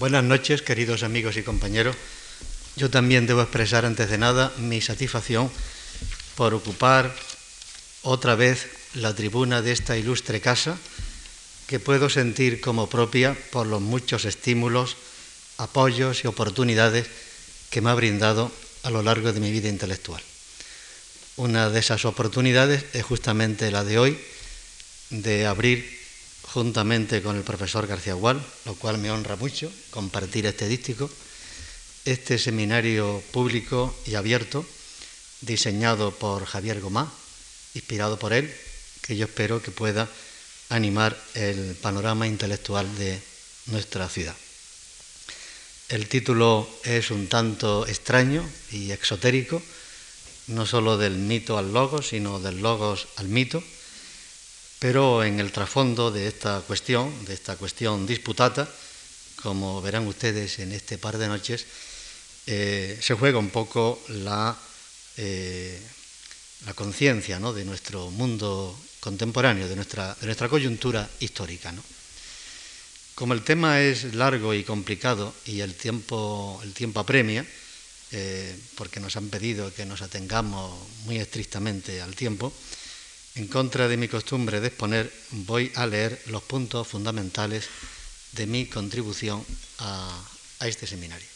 Buenas noches, queridos amigos y compañeros. Yo también debo expresar antes de nada mi satisfacción por ocupar otra vez la tribuna de esta ilustre casa que puedo sentir como propia por los muchos estímulos, apoyos y oportunidades que me ha brindado a lo largo de mi vida intelectual. Una de esas oportunidades es justamente la de hoy, de abrir juntamente con el profesor García Gual, lo cual me honra mucho compartir este dístico, este seminario público y abierto, diseñado por Javier Gomá, inspirado por él, que yo espero que pueda animar el panorama intelectual de nuestra ciudad. El título es un tanto extraño y exotérico, no solo del mito al logos, sino del logos al mito, pero en el trasfondo de esta cuestión, de esta cuestión disputata, como verán ustedes en este par de noches, eh, se juega un poco la, eh, conciencia de nuestro mundo contemporáneo, de nuestra, coyuntura histórica. Como el tema es largo y complicado y el tiempo, el tiempo apremia, eh, porque nos han pedido que nos atengamos muy estrictamente al tiempo, en contra de mi costumbre de exponer, voy a leer los puntos fundamentales de mi contribución a, este seminario.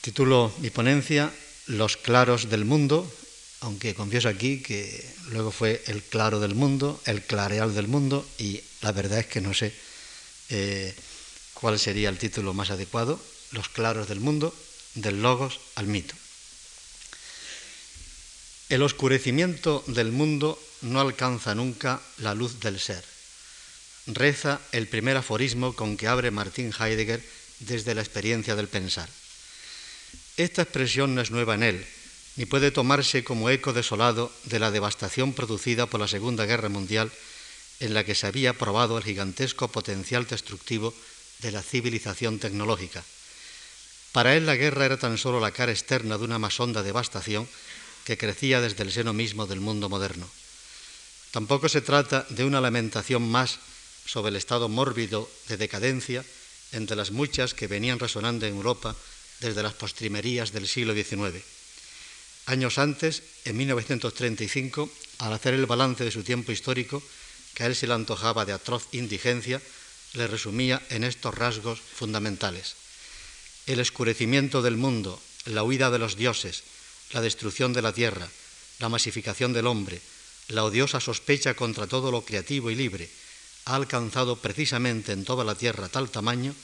Titulo mi ponencia Los claros del mundo, aunque confieso aquí que luego fue el claro del mundo, el clareal del mundo, y la verdad es que no sé eh, cuál sería el título más adecuado, Los claros del mundo, del logos al mito. El oscurecimiento del mundo no alcanza nunca la luz del ser. Reza el primer aforismo con que abre Martin Heidegger desde la experiencia del pensar. Esta expresión no es nueva en él, ni puede tomarse como eco desolado de la devastación producida por la Segunda Guerra Mundial, en la que se había probado el gigantesco potencial destructivo de la civilización tecnológica. Para él la guerra era tan solo la cara externa de una más honda devastación que crecía desde el seno mismo del mundo moderno. Tampoco se trata de una lamentación más sobre el estado mórbido de decadencia entre las muchas que venían resonando en Europa desde las postrimerías del siglo XIX. Años antes, en 1935, al hacer el balance de su tiempo histórico, que a él se le antojaba de atroz indigencia, le resumía en estos rasgos fundamentales. El escurecimiento del mundo, la huida de los dioses, la destrucción de la tierra, la masificación del hombre, la odiosa sospecha contra todo lo creativo y libre, ha alcanzado precisamente en toda la tierra tal tamaño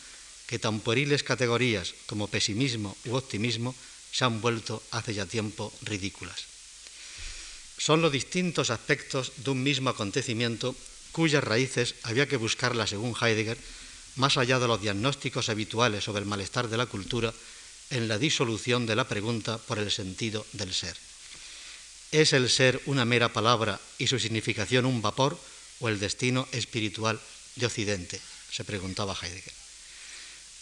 que tan pueriles categorías como pesimismo u optimismo se han vuelto hace ya tiempo ridículas. Son los distintos aspectos de un mismo acontecimiento cuyas raíces había que buscarla, según Heidegger, más allá de los diagnósticos habituales sobre el malestar de la cultura en la disolución de la pregunta por el sentido del ser. ¿Es el ser una mera palabra y su significación un vapor o el destino espiritual de Occidente? se preguntaba Heidegger.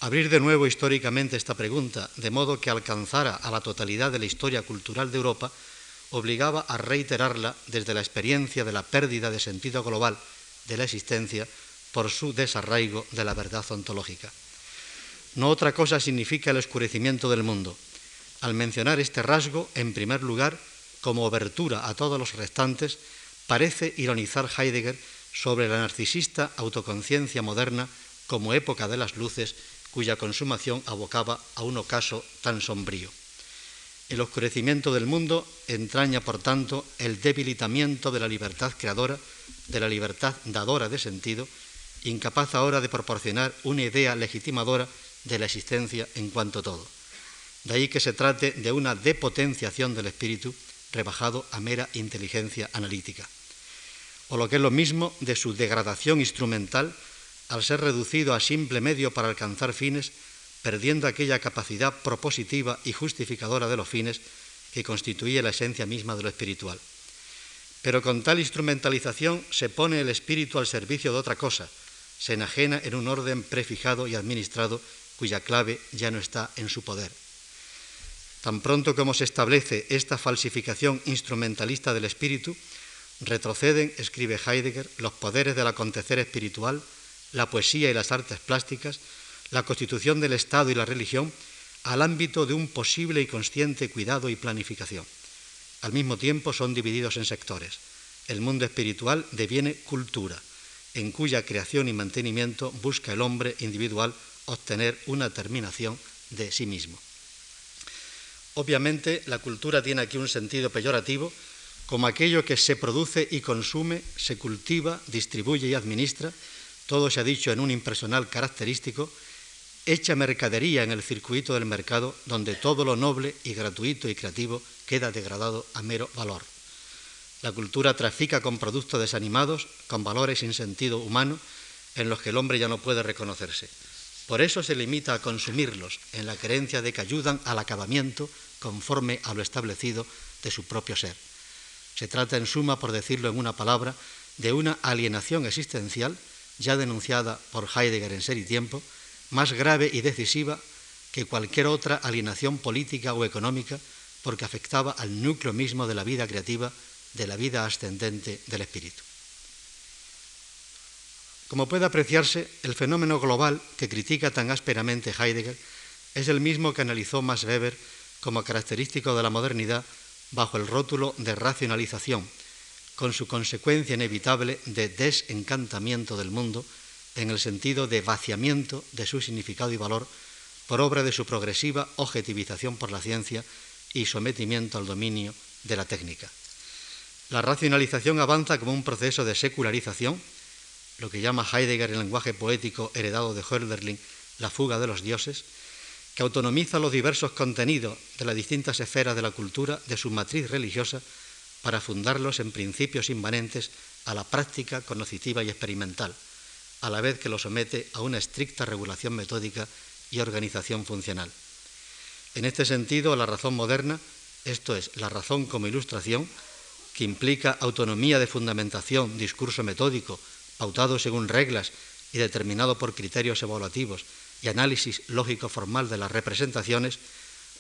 Abrir de nuevo históricamente esta pregunta, de modo que alcanzara a la totalidad de la historia cultural de Europa, obligaba a reiterarla desde la experiencia de la pérdida de sentido global de la existencia por su desarraigo de la verdad ontológica no otra cosa significa el oscurecimiento del mundo. Al mencionar este rasgo, en primer lugar, como obertura a todos los restantes, parece ironizar Heidegger sobre la narcisista autoconciencia moderna como época de las luces cuya consumación abocaba a un ocaso tan sombrío. El oscurecimiento del mundo entraña, por tanto, el debilitamiento de la libertad creadora, de la libertad dadora de sentido, incapaz ahora de proporcionar una idea legitimadora de la existencia en cuanto todo. De ahí que se trate de una depotenciación del espíritu rebajado a mera inteligencia analítica. O lo que es lo mismo, de su degradación instrumental al ser reducido a simple medio para alcanzar fines, perdiendo aquella capacidad propositiva y justificadora de los fines que constituye la esencia misma de lo espiritual. Pero con tal instrumentalización se pone el espíritu al servicio de otra cosa, se enajena en un orden prefijado y administrado cuya clave ya no está en su poder. Tan pronto como se establece esta falsificación instrumentalista del espíritu, retroceden, escribe Heidegger, los poderes del acontecer espiritual, la poesía y las artes plásticas, la constitución del Estado y la religión al ámbito de un posible y consciente cuidado y planificación. Al mismo tiempo son divididos en sectores. El mundo espiritual deviene cultura, en cuya creación y mantenimiento busca el hombre individual obtener una terminación de sí mismo. Obviamente la cultura tiene aquí un sentido peyorativo como aquello que se produce y consume, se cultiva, distribuye y administra, todo se ha dicho en un impersonal característico, hecha mercadería en el circuito del mercado donde todo lo noble y gratuito y creativo queda degradado a mero valor. La cultura trafica con productos desanimados, con valores sin sentido humano, en los que el hombre ya no puede reconocerse. Por eso se limita a consumirlos, en la creencia de que ayudan al acabamiento conforme a lo establecido de su propio ser. Se trata, en suma, por decirlo en una palabra, de una alienación existencial, ya denunciada por Heidegger en Ser y Tiempo, más grave y decisiva que cualquier otra alienación política o económica, porque afectaba al núcleo mismo de la vida creativa, de la vida ascendente del espíritu. Como puede apreciarse, el fenómeno global que critica tan ásperamente Heidegger es el mismo que analizó Max Weber como característico de la modernidad bajo el rótulo de racionalización, con su consecuencia inevitable de desencantamiento del mundo en el sentido de vaciamiento de su significado y valor por obra de su progresiva objetivización por la ciencia y sometimiento al dominio de la técnica. La racionalización avanza como un proceso de secularización, lo que llama Heidegger en lenguaje poético heredado de Hölderlin la fuga de los dioses, que autonomiza los diversos contenidos de las distintas esferas de la cultura de su matriz religiosa para fundarlos en principios inmanentes a la práctica cognitiva y experimental, a la vez que los somete a una estricta regulación metódica y organización funcional. En este sentido, la razón moderna, esto es, la razón como ilustración, que implica autonomía de fundamentación, discurso metódico, pautado según reglas y determinado por criterios evaluativos, y análisis lógico-formal de las representaciones,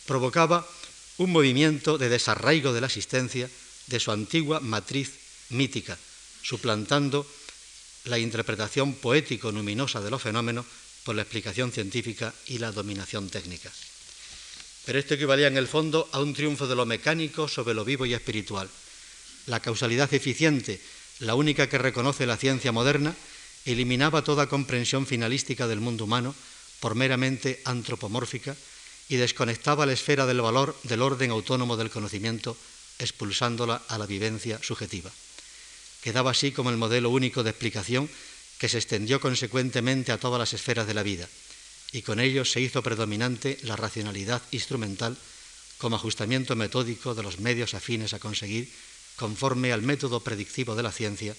provocaba un movimiento de desarraigo de la existencia de su antigua matriz mítica, suplantando la interpretación poético-luminosa de los fenómenos por la explicación científica y la dominación técnica. Pero esto equivalía en el fondo a un triunfo de lo mecánico sobre lo vivo y espiritual. La causalidad eficiente, la única que reconoce la ciencia moderna, eliminaba toda comprensión finalística del mundo humano por meramente antropomórfica y desconectaba la esfera del valor del orden autónomo del conocimiento, expulsándola a la vivencia subjetiva. Quedaba así como el modelo único de explicación que se extendió consecuentemente a todas las esferas de la vida, y con ello se hizo predominante la racionalidad instrumental como ajustamiento metódico de los medios afines a conseguir conforme al método predictivo de la ciencia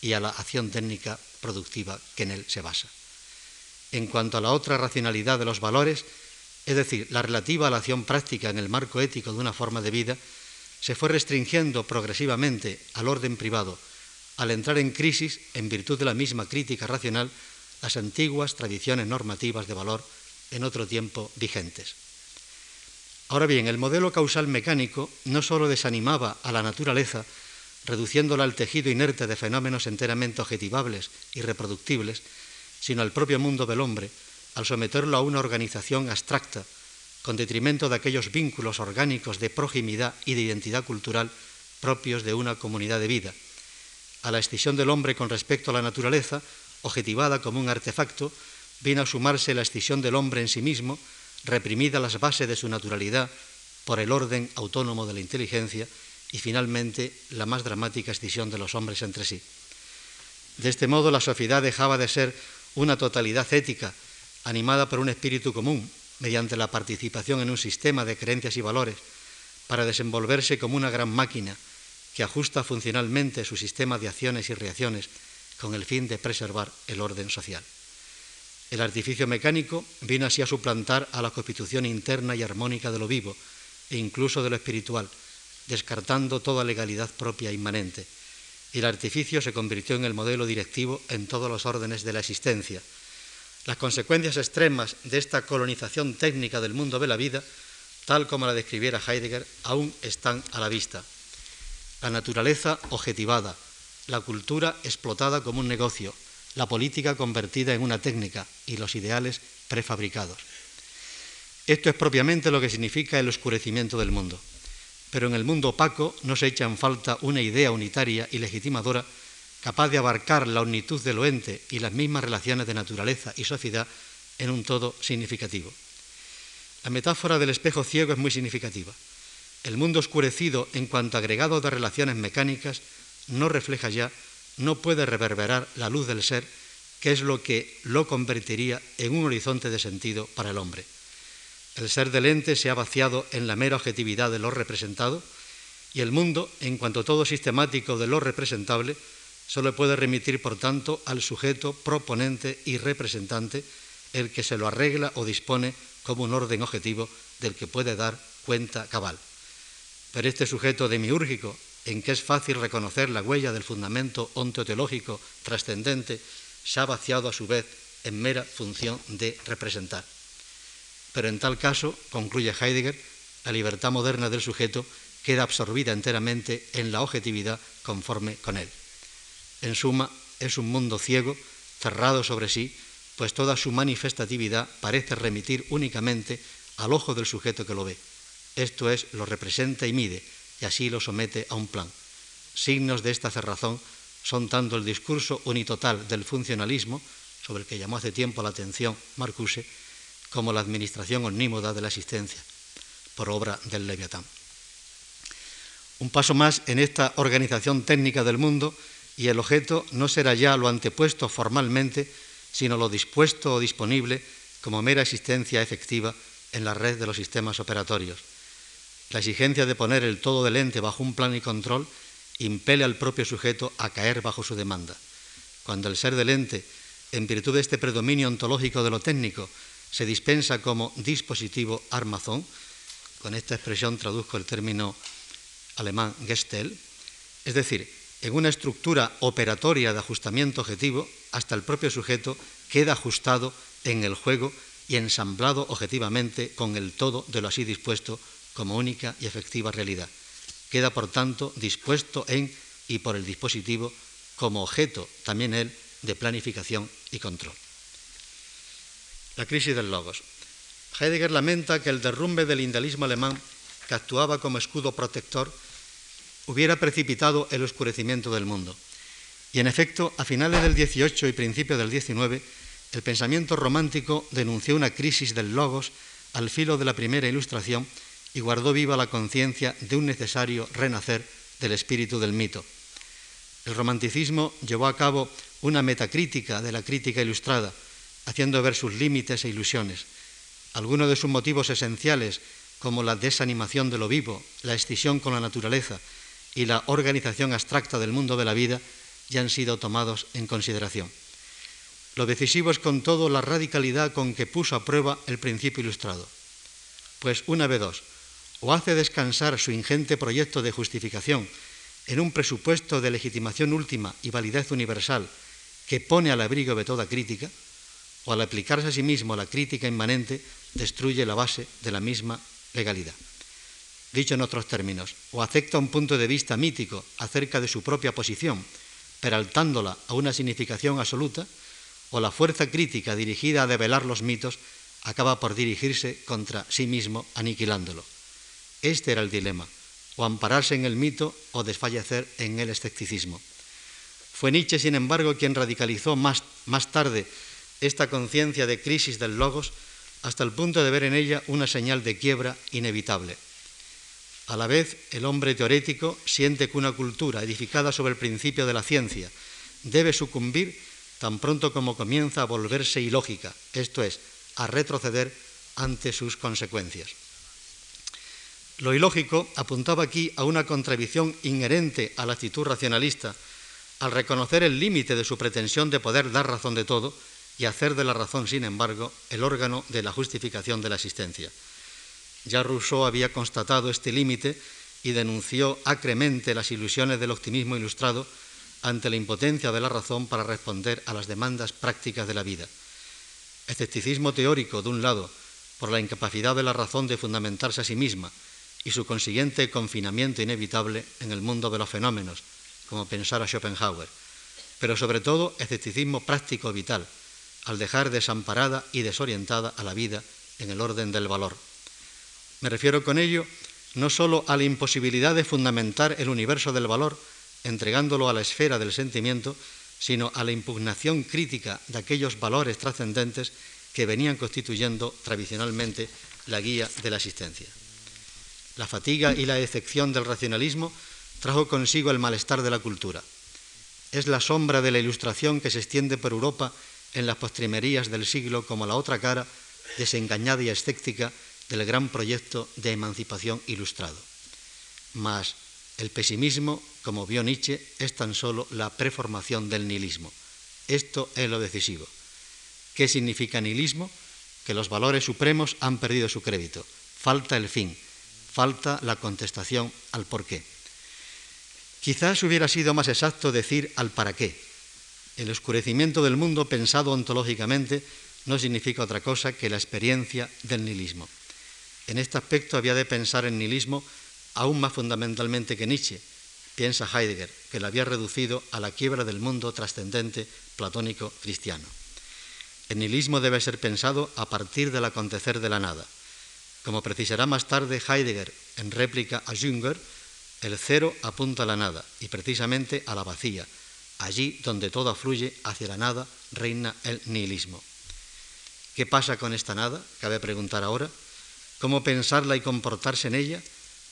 y a la acción técnica productiva que en él se basa en cuanto a la otra racionalidad de los valores, es decir, la relativa a la acción práctica en el marco ético de una forma de vida, se fue restringiendo progresivamente al orden privado, al entrar en crisis, en virtud de la misma crítica racional, las antiguas tradiciones normativas de valor en otro tiempo vigentes. Ahora bien, el modelo causal mecánico no sólo desanimaba a la naturaleza, reduciéndola al tejido inerte de fenómenos enteramente objetivables y reproductibles, sino al propio mundo del hombre, al someterlo a una organización abstracta, con detrimento de aquellos vínculos orgánicos de proximidad y de identidad cultural propios de una comunidad de vida. A la escisión del hombre con respecto a la naturaleza, objetivada como un artefacto, viene a sumarse la escisión del hombre en sí mismo, reprimida las bases de su naturalidad por el orden autónomo de la inteligencia y finalmente la más dramática escisión de los hombres entre sí. De este modo la sociedad dejaba de ser una totalidad ética animada por un espíritu común, mediante la participación en un sistema de creencias y valores, para desenvolverse como una gran máquina que ajusta funcionalmente su sistema de acciones y reacciones con el fin de preservar el orden social. El artificio mecánico vino así a suplantar a la constitución interna y armónica de lo vivo e incluso de lo espiritual, descartando toda legalidad propia inmanente el artificio se convirtió en el modelo directivo en todos los órdenes de la existencia. Las consecuencias extremas de esta colonización técnica del mundo de la vida, tal como la describiera Heidegger, aún están a la vista. La naturaleza objetivada, la cultura explotada como un negocio, la política convertida en una técnica y los ideales prefabricados. Esto es propiamente lo que significa el oscurecimiento del mundo. Pero en el mundo opaco no se echa en falta una idea unitaria y legitimadora capaz de abarcar la omnitud de lo ente y las mismas relaciones de naturaleza y sociedad en un todo significativo. La metáfora del espejo ciego es muy significativa. El mundo oscurecido en cuanto agregado de relaciones mecánicas no refleja ya, no puede reverberar la luz del ser, que es lo que lo convertiría en un horizonte de sentido para el hombre. El ser del ente se ha vaciado en la mera objetividad de lo representado y el mundo, en cuanto todo sistemático de lo representable, solo puede remitir, por tanto, al sujeto proponente y representante, el que se lo arregla o dispone como un orden objetivo del que puede dar cuenta cabal. Pero este sujeto demiúrgico, en que es fácil reconocer la huella del fundamento ontoteológico trascendente, se ha vaciado a su vez en mera función de representar pero en tal caso, concluye Heidegger, la libertad moderna del sujeto queda absorbida enteramente en la objetividad conforme con él. En suma, es un mundo ciego, cerrado sobre sí, pues toda su manifestatividad parece remitir únicamente al ojo del sujeto que lo ve. Esto es, lo representa y mide, y así lo somete a un plan. Signos de esta cerrazón son tanto el discurso unitotal del funcionalismo, sobre el que llamó hace tiempo la atención Marcuse, como la administración omnímoda de la existencia, por obra del Leviatán. Un paso más en esta organización técnica del mundo y el objeto no será ya lo antepuesto formalmente, sino lo dispuesto o disponible como mera existencia efectiva en la red de los sistemas operatorios. La exigencia de poner el todo del ente bajo un plan y control impele al propio sujeto a caer bajo su demanda. Cuando el ser del ente, en virtud de este predominio ontológico de lo técnico, se dispensa como dispositivo armazón, con esta expresión traduzco el término alemán Gestel, es decir, en una estructura operatoria de ajustamiento objetivo, hasta el propio sujeto queda ajustado en el juego y ensamblado objetivamente con el todo de lo así dispuesto como única y efectiva realidad. Queda, por tanto, dispuesto en y por el dispositivo como objeto, también él, de planificación y control. La crisis del logos. Heidegger lamenta que el derrumbe del idealismo alemán, que actuaba como escudo protector, hubiera precipitado el oscurecimiento del mundo. Y en efecto, a finales del XVIII y principios del XIX, el pensamiento romántico denunció una crisis del logos al filo de la primera ilustración y guardó viva la conciencia de un necesario renacer del espíritu del mito. El romanticismo llevó a cabo una metacrítica de la crítica ilustrada, haciendo ver sus límites e ilusiones. Algunos de sus motivos esenciales, como la desanimación de lo vivo, la escisión con la naturaleza y la organización abstracta del mundo de la vida, ya han sido tomados en consideración. Lo decisivo es con todo la radicalidad con que puso a prueba el principio ilustrado. Pues una vez dos, o hace descansar su ingente proyecto de justificación en un presupuesto de legitimación última y validez universal que pone al abrigo de toda crítica, o al aplicarse a sí mismo la crítica inmanente, destruye la base de la misma legalidad. Dicho en otros términos, o acepta un punto de vista mítico acerca de su propia posición, peraltándola a una significación absoluta, o la fuerza crítica dirigida a develar los mitos acaba por dirigirse contra sí mismo, aniquilándolo. Este era el dilema, o ampararse en el mito o desfallecer en el escepticismo. Fue Nietzsche, sin embargo, quien radicalizó más, más tarde esta conciencia de crisis del logos hasta el punto de ver en ella una señal de quiebra inevitable. A la vez, el hombre teorético siente que una cultura edificada sobre el principio de la ciencia debe sucumbir tan pronto como comienza a volverse ilógica, esto es, a retroceder ante sus consecuencias. Lo ilógico apuntaba aquí a una contradicción inherente a la actitud racionalista al reconocer el límite de su pretensión de poder dar razón de todo y hacer de la razón, sin embargo, el órgano de la justificación de la existencia. Ya Rousseau había constatado este límite y denunció acremente las ilusiones del optimismo ilustrado ante la impotencia de la razón para responder a las demandas prácticas de la vida. Escepticismo teórico, de un lado, por la incapacidad de la razón de fundamentarse a sí misma y su consiguiente confinamiento inevitable en el mundo de los fenómenos, como pensara Schopenhauer, pero sobre todo escepticismo práctico vital, al dejar desamparada y desorientada a la vida en el orden del valor. Me refiero con ello no sólo a la imposibilidad de fundamentar el universo del valor, entregándolo a la esfera del sentimiento, sino a la impugnación crítica de aquellos valores trascendentes que venían constituyendo tradicionalmente la guía de la existencia. La fatiga y la decepción del racionalismo trajo consigo el malestar de la cultura. Es la sombra de la ilustración que se extiende por Europa en las postrimerías del siglo como la otra cara desengañada y escéptica del gran proyecto de emancipación ilustrado. Mas el pesimismo, como vio Nietzsche, es tan solo la preformación del nihilismo. Esto es lo decisivo. ¿Qué significa nihilismo? Que los valores supremos han perdido su crédito. Falta el fin, falta la contestación al por qué. Quizás hubiera sido más exacto decir al para qué. El oscurecimiento del mundo pensado ontológicamente no significa otra cosa que la experiencia del nihilismo. En este aspecto había de pensar en nihilismo aún más fundamentalmente que Nietzsche, piensa Heidegger, que lo había reducido a la quiebra del mundo trascendente platónico cristiano. El nihilismo debe ser pensado a partir del acontecer de la nada. Como precisará más tarde Heidegger en réplica a Jünger, el cero apunta a la nada y precisamente a la vacía. Allí donde todo fluye hacia la nada reina el nihilismo. ¿Qué pasa con esta nada? Cabe preguntar ahora. ¿Cómo pensarla y comportarse en ella?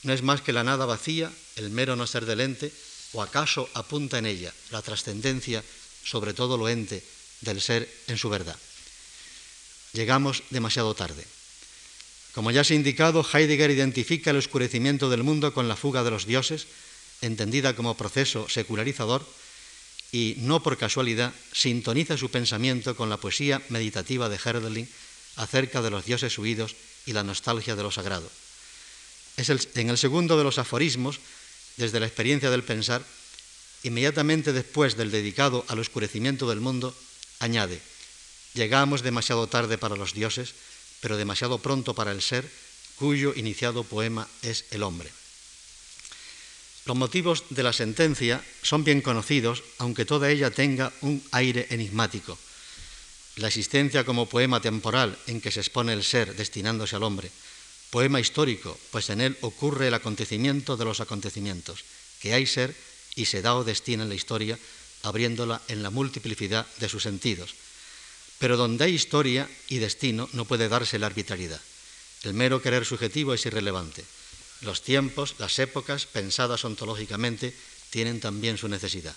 ¿No es más que la nada vacía, el mero no ser del ente? ¿O acaso apunta en ella la trascendencia sobre todo lo ente del ser en su verdad? Llegamos demasiado tarde. Como ya se ha indicado, Heidegger identifica el oscurecimiento del mundo con la fuga de los dioses, entendida como proceso secularizador, y no por casualidad sintoniza su pensamiento con la poesía meditativa de Herderling acerca de los dioses huidos y la nostalgia de lo sagrado. En el segundo de los aforismos, desde la experiencia del pensar, inmediatamente después del dedicado al oscurecimiento del mundo, añade, llegamos demasiado tarde para los dioses, pero demasiado pronto para el ser, cuyo iniciado poema es el hombre. Los motivos de la sentencia son bien conocidos, aunque toda ella tenga un aire enigmático. La existencia como poema temporal en que se expone el ser destinándose al hombre, poema histórico, pues en él ocurre el acontecimiento de los acontecimientos, que hay ser y se da o destina en la historia, abriéndola en la multiplicidad de sus sentidos. Pero donde hay historia y destino no puede darse la arbitrariedad. El mero querer subjetivo es irrelevante. Los tiempos, las épocas, pensadas ontológicamente, tienen también su necesidad.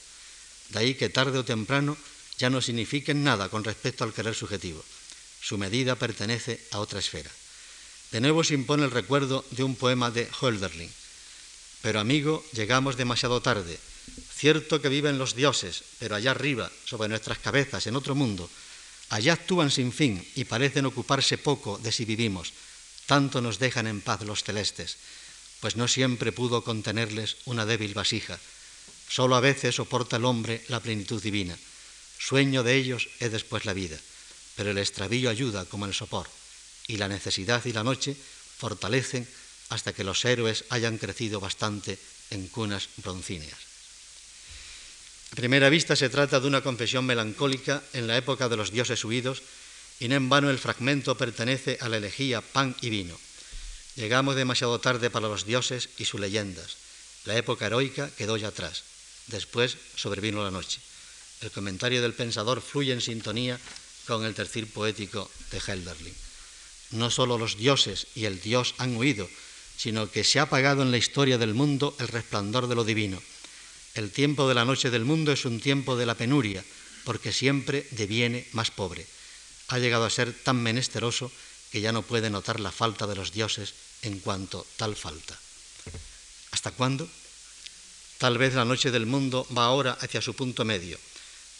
De ahí que tarde o temprano ya no signifiquen nada con respecto al querer subjetivo. Su medida pertenece a otra esfera. De nuevo se impone el recuerdo de un poema de Hölderlin. Pero amigo, llegamos demasiado tarde. Cierto que viven los dioses, pero allá arriba, sobre nuestras cabezas, en otro mundo, allá actúan sin fin y parecen ocuparse poco de si vivimos. Tanto nos dejan en paz los celestes pues no siempre pudo contenerles una débil vasija. Solo a veces soporta el hombre la plenitud divina. Sueño de ellos es después la vida, pero el extravío ayuda como el sopor, y la necesidad y la noche fortalecen hasta que los héroes hayan crecido bastante en cunas broncíneas. A primera vista se trata de una confesión melancólica en la época de los dioses huidos, y no en vano el fragmento pertenece a la elegía Pan y Vino. Llegamos demasiado tarde para los dioses y sus leyendas. La época heroica quedó ya atrás. Después sobrevino la noche. El comentario del pensador fluye en sintonía con el tercer poético de Helderling. No solo los dioses y el dios han huido, sino que se ha apagado en la historia del mundo el resplandor de lo divino. El tiempo de la noche del mundo es un tiempo de la penuria, porque siempre deviene más pobre. Ha llegado a ser tan menesteroso que ya no puede notar la falta de los dioses en cuanto tal falta. ¿Hasta cuándo? Tal vez la noche del mundo va ahora hacia su punto medio.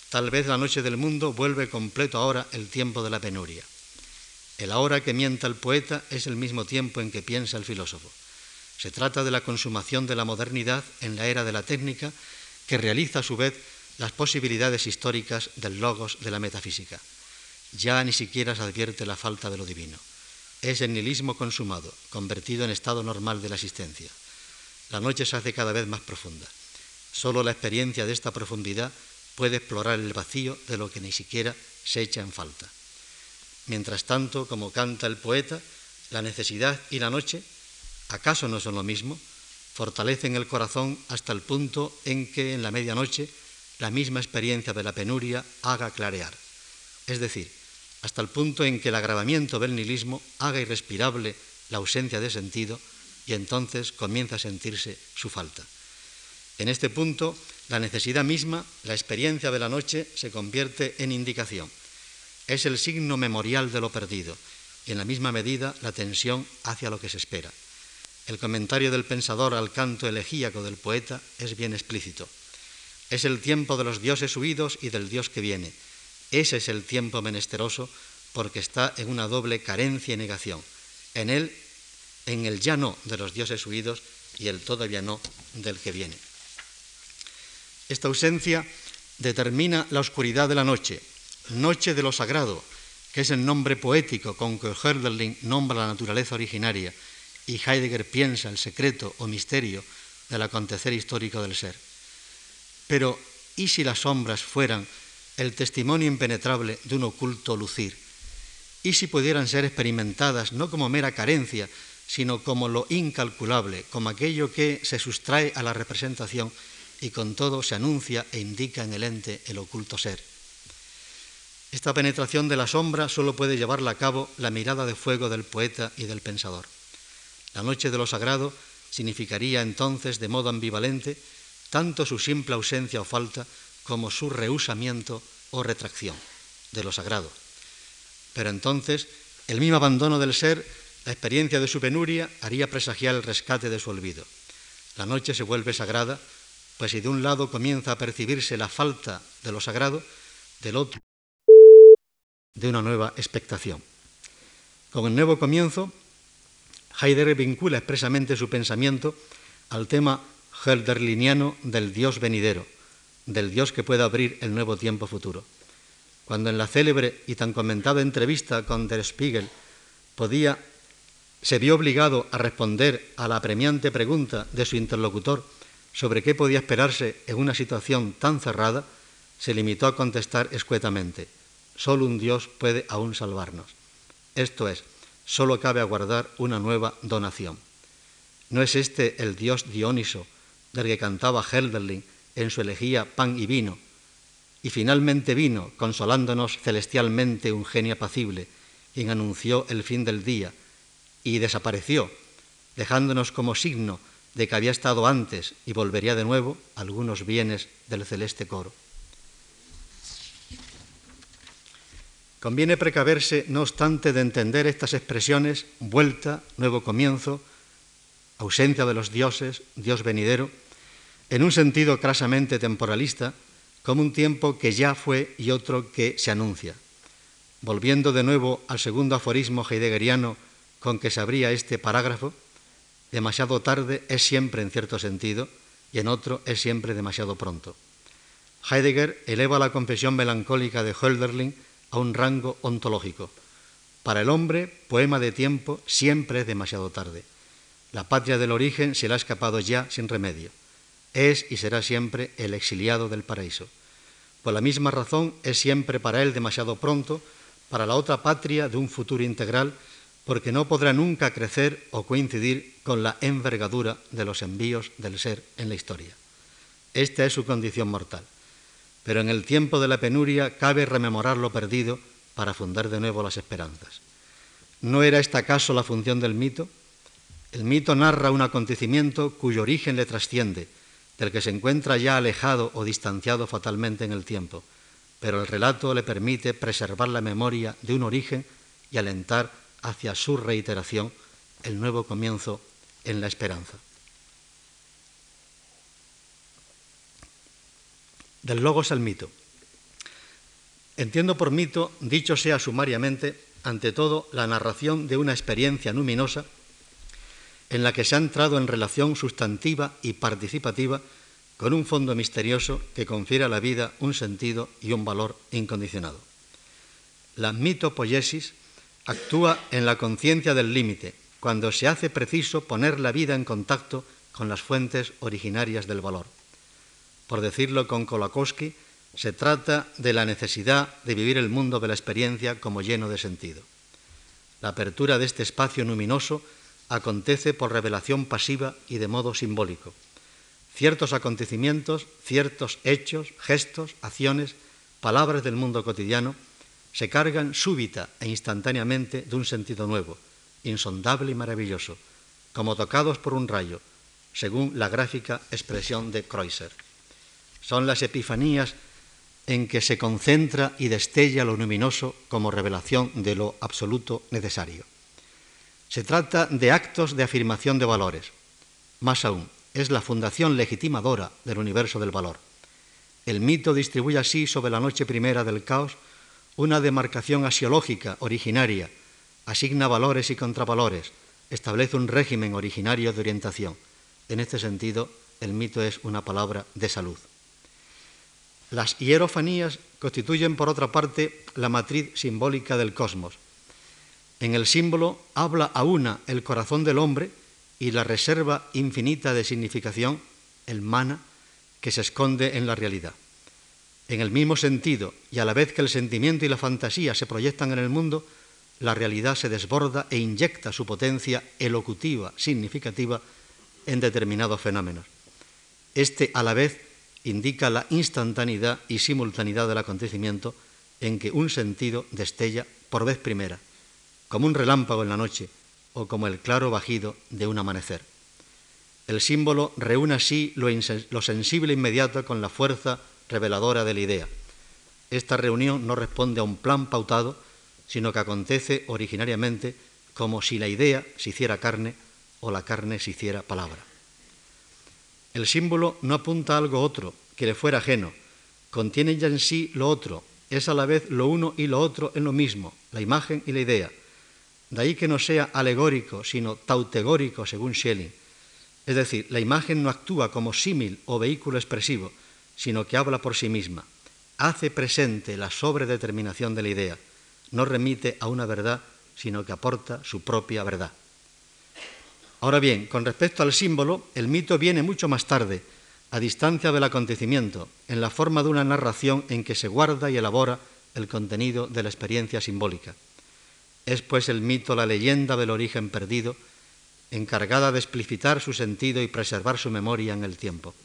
Tal vez la noche del mundo vuelve completo ahora el tiempo de la penuria. El ahora que mienta el poeta es el mismo tiempo en que piensa el filósofo. Se trata de la consumación de la modernidad en la era de la técnica que realiza a su vez las posibilidades históricas del logos de la metafísica. Ya ni siquiera se advierte la falta de lo divino es el nihilismo consumado, convertido en estado normal de la existencia. La noche se hace cada vez más profunda. Solo la experiencia de esta profundidad puede explorar el vacío de lo que ni siquiera se echa en falta. Mientras tanto, como canta el poeta, la necesidad y la noche, ¿acaso no son lo mismo? Fortalecen el corazón hasta el punto en que en la medianoche la misma experiencia de la penuria haga clarear. Es decir, hasta el punto en que el agravamiento del nihilismo haga irrespirable la ausencia de sentido y entonces comienza a sentirse su falta. En este punto, la necesidad misma, la experiencia de la noche, se convierte en indicación. Es el signo memorial de lo perdido y en la misma medida la tensión hacia lo que se espera. El comentario del pensador al canto elegíaco del poeta es bien explícito. Es el tiempo de los dioses huidos y del Dios que viene. Ese es el tiempo menesteroso porque está en una doble carencia y negación. En él, en el ya no de los dioses huidos y el todavía no del que viene. Esta ausencia determina la oscuridad de la noche, Noche de lo Sagrado, que es el nombre poético con que Hölderlin nombra la naturaleza originaria y Heidegger piensa el secreto o misterio del acontecer histórico del ser. Pero, ¿y si las sombras fueran el testimonio impenetrable de un oculto lucir? ¿Y si pudieran ser experimentadas no como mera carencia, sino como lo incalculable, como aquello que se sustrae a la representación y con todo se anuncia e indica en el ente el oculto ser? Esta penetración de la sombra solo puede llevarla a cabo la mirada de fuego del poeta y del pensador. La noche de lo sagrado significaría entonces de modo ambivalente tanto su simple ausencia o falta como su rehusamiento o retracción de lo sagrado. Pero entonces el mismo abandono del ser, la experiencia de su penuria, haría presagiar el rescate de su olvido. La noche se vuelve sagrada, pues si de un lado comienza a percibirse la falta de lo sagrado, del otro de una nueva expectación. Con el nuevo comienzo, Heidegger vincula expresamente su pensamiento al tema hölderliniano del Dios venidero, del Dios que puede abrir el nuevo tiempo futuro. Cuando en la célebre y tan comentada entrevista con Der Spiegel podía, se vio obligado a responder a la apremiante pregunta de su interlocutor sobre qué podía esperarse en una situación tan cerrada, se limitó a contestar escuetamente, Solo un Dios puede aún salvarnos. Esto es, solo cabe aguardar una nueva donación. ¿No es este el Dios Dioniso del que cantaba Helderling en su elegía Pan y Vino? Y finalmente vino, consolándonos celestialmente, un genio apacible, quien anunció el fin del día, y desapareció, dejándonos como signo de que había estado antes y volvería de nuevo algunos bienes del celeste coro. Conviene precaverse, no obstante, de entender estas expresiones, vuelta, nuevo comienzo, ausencia de los dioses, Dios venidero, en un sentido crasamente temporalista, como un tiempo que ya fue y otro que se anuncia. Volviendo de nuevo al segundo aforismo heideggeriano con que se abría este parágrafo, demasiado tarde es siempre en cierto sentido y en otro es siempre demasiado pronto. Heidegger eleva la confesión melancólica de Hölderlin a un rango ontológico. Para el hombre, poema de tiempo siempre es demasiado tarde. La patria del origen se le ha escapado ya sin remedio. Es y será siempre el exiliado del paraíso. Por la misma razón es siempre para él demasiado pronto para la otra patria de un futuro integral, porque no podrá nunca crecer o coincidir con la envergadura de los envíos del ser en la historia. Esta es su condición mortal pero en el tiempo de la penuria cabe rememorar lo perdido para fundar de nuevo las esperanzas. ¿No era esta acaso la función del mito? El mito narra un acontecimiento cuyo origen le trasciende, del que se encuentra ya alejado o distanciado fatalmente en el tiempo, pero el relato le permite preservar la memoria de un origen y alentar hacia su reiteración el nuevo comienzo en la esperanza. Del logos al mito. Entiendo por mito, dicho sea sumariamente, ante todo, la narración de una experiencia luminosa en la que se ha entrado en relación sustantiva y participativa con un fondo misterioso que confiere a la vida un sentido y un valor incondicionado. La mitopoiesis actúa en la conciencia del límite, cuando se hace preciso poner la vida en contacto con las fuentes originarias del valor por decirlo con Kolakowski, Se trata de la necesidad de vivir el mundo de la experiencia como lleno de sentido. La apertura de este espacio luminoso acontece por revelación pasiva y de modo simbólico. Ciertos acontecimientos, ciertos hechos, gestos, acciones, palabras del mundo cotidiano se cargan súbita e instantáneamente de un sentido nuevo, insondable y maravilloso, como tocados por un rayo, según la gráfica expresión de Kreuzer. Son las epifanías en que se concentra y destella lo luminoso como revelación de lo absoluto necesario. Se trata de actos de afirmación de valores. Más aún, es la fundación legitimadora del universo del valor. El mito distribuye así sobre la noche primera del caos una demarcación asiológica originaria, asigna valores y contravalores, establece un régimen originario de orientación. En este sentido, el mito es una palabra de salud. Las hierofanías constituyen, por otra parte, la matriz simbólica del cosmos. En el símbolo habla a una el corazón del hombre y la reserva infinita de significación, el mana, que se esconde en la realidad. En el mismo sentido, y a la vez que el sentimiento y la fantasía se proyectan en el mundo, la realidad se desborda e inyecta su potencia elocutiva, significativa, en determinados fenómenos. Este, a la vez, indica la instantaneidad y simultaneidad del acontecimiento en que un sentido destella por vez primera, como un relámpago en la noche o como el claro bajido de un amanecer. El símbolo reúne así lo, lo sensible inmediato con la fuerza reveladora de la idea. Esta reunión no responde a un plan pautado, sino que acontece originariamente como si la idea se hiciera carne o la carne se hiciera palabra. El símbolo no apunta a algo otro que le fuera ajeno, contiene ya en sí lo otro, es a la vez lo uno y lo otro en lo mismo, la imagen y la idea. De ahí que no sea alegórico, sino tautegórico, según Schelling. Es decir, la imagen no actúa como símil o vehículo expresivo, sino que habla por sí misma. Hace presente la sobredeterminación de la idea. No remite a una verdad, sino que aporta su propia verdad. Ahora bien, con respecto al símbolo, el mito viene mucho más tarde, a distancia del acontecimiento, en la forma de una narración en que se guarda y elabora el contenido de la experiencia simbólica. Es pues el mito la leyenda del origen perdido, encargada de explicitar su sentido y preservar su memoria en el tiempo.